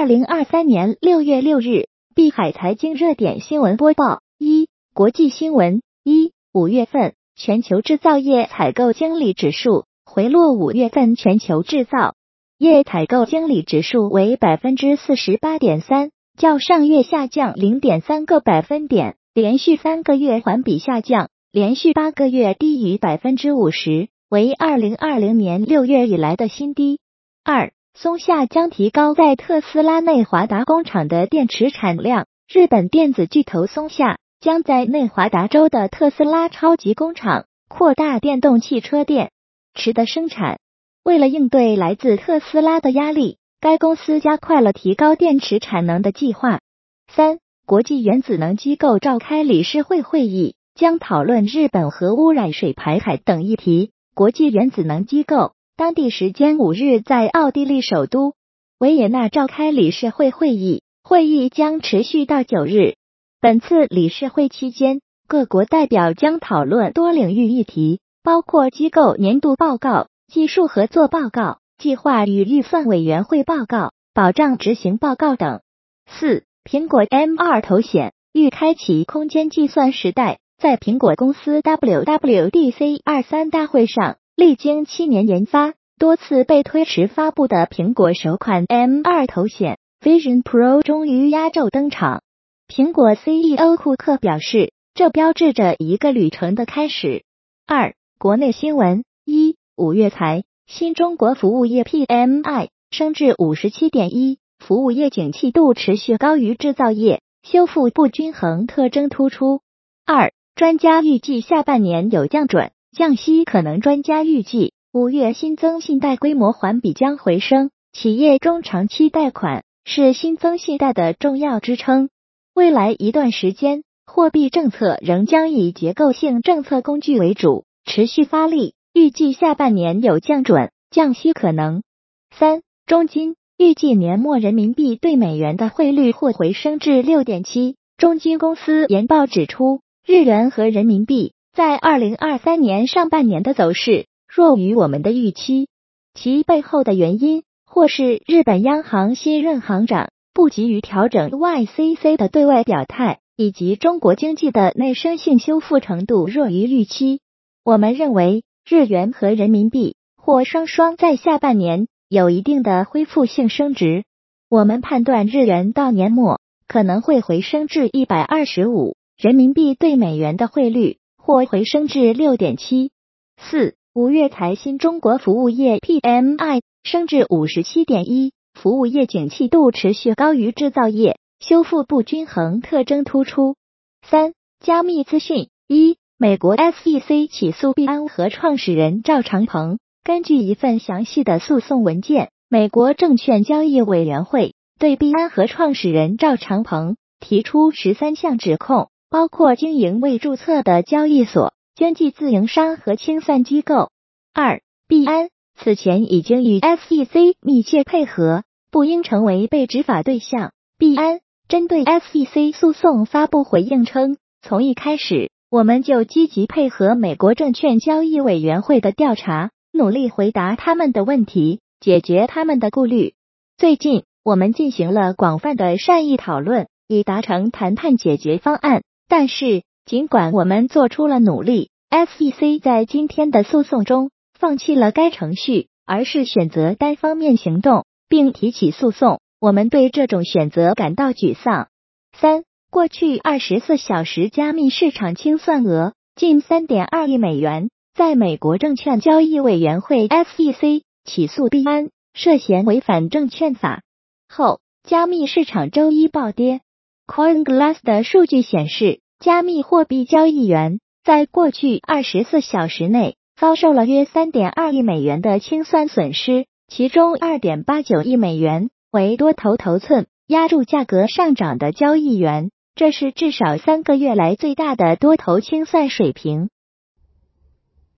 二零二三年六月六日，碧海财经热点新闻播报：一、国际新闻：一、五月份全球制造业采购经理指数回落，五月份全球制造。业采购经理指数为百分之四十八点三，较上月下降零点三个百分点，连续三个月环比下降，连续八个月低于百分之五十，为二零二零年六月以来的新低。二松下将提高在特斯拉内华达工厂的电池产量。日本电子巨头松下将在内华达州的特斯拉超级工厂扩大电动汽车电池的生产。为了应对来自特斯拉的压力，该公司加快了提高电池产能的计划。三国际原子能机构召开理事会会议，将讨论日本核污染水排海等议题。国际原子能机构。当地时间五日，在奥地利首都维也纳召开理事会会议，会议将持续到九日。本次理事会期间，各国代表将讨论多领域议题，包括机构年度报告、技术合作报告、计划与预算委员会报告、保障执行报告。等。四，苹果 M 二头显欲开启空间计算时代，在苹果公司 WWDC 二三大会上。历经七年研发，多次被推迟发布的苹果首款 M 二头显 Vision Pro 终于压轴登场。苹果 CEO 库克表示，这标志着一个旅程的开始。二、国内新闻：一、五月财新中国服务业 PMI 升至五十七点一，服务业景气度持续高于制造业，修复不均衡特征突出。二、专家预计下半年有降准。降息可能，专家预计五月新增信贷规模环比将回升，企业中长期贷款是新增信贷的重要支撑。未来一段时间，货币政策仍将以结构性政策工具为主，持续发力。预计下半年有降准、降息可能。三中金预计年末人民币对美元的汇率或回升至六点七。中金公司研报指出，日元和人民币。在二零二三年上半年的走势弱于我们的预期，其背后的原因或是日本央行新任行长不急于调整 YCC 的对外表态，以及中国经济的内生性修复程度弱于预期。我们认为日元和人民币或双双在下半年有一定的恢复性升值。我们判断日元到年末可能会回升至一百二十五，人民币对美元的汇率。或回升至六点七四。五月财新中国服务业 PMI 升至五十七点一，服务业景气度持续高于制造业，修复不均衡特征突出。三、加密资讯一，美国 SEC 起诉币安和创始人赵长鹏。根据一份详细的诉讼文件，美国证券交易委员会对币安和创始人赵长鹏提出十三项指控。包括经营未注册的交易所、经纪自营商和清算机构。二、币安此前已经与 SEC 密切配合，不应成为被执法对象。币安针对 SEC 诉讼发布回应称，从一开始我们就积极配合美国证券交易委员会的调查，努力回答他们的问题，解决他们的顾虑。最近，我们进行了广泛的善意讨论，以达成谈判解决方案。但是，尽管我们做出了努力，SEC 在今天的诉讼中放弃了该程序，而是选择单方面行动并提起诉讼。我们对这种选择感到沮丧。三，过去二十四小时加密市场清算额近三点二亿美元，在美国证券交易委员会 SEC 起诉币安涉嫌违反证券法后，加密市场周一暴跌。CoinGlass 的数据显示，加密货币交易员在过去二十四小时内遭受了约三点二亿美元的清算损失，其中二点八九亿美元为多头头寸压住价格上涨的交易员，这是至少三个月来最大的多头清算水平。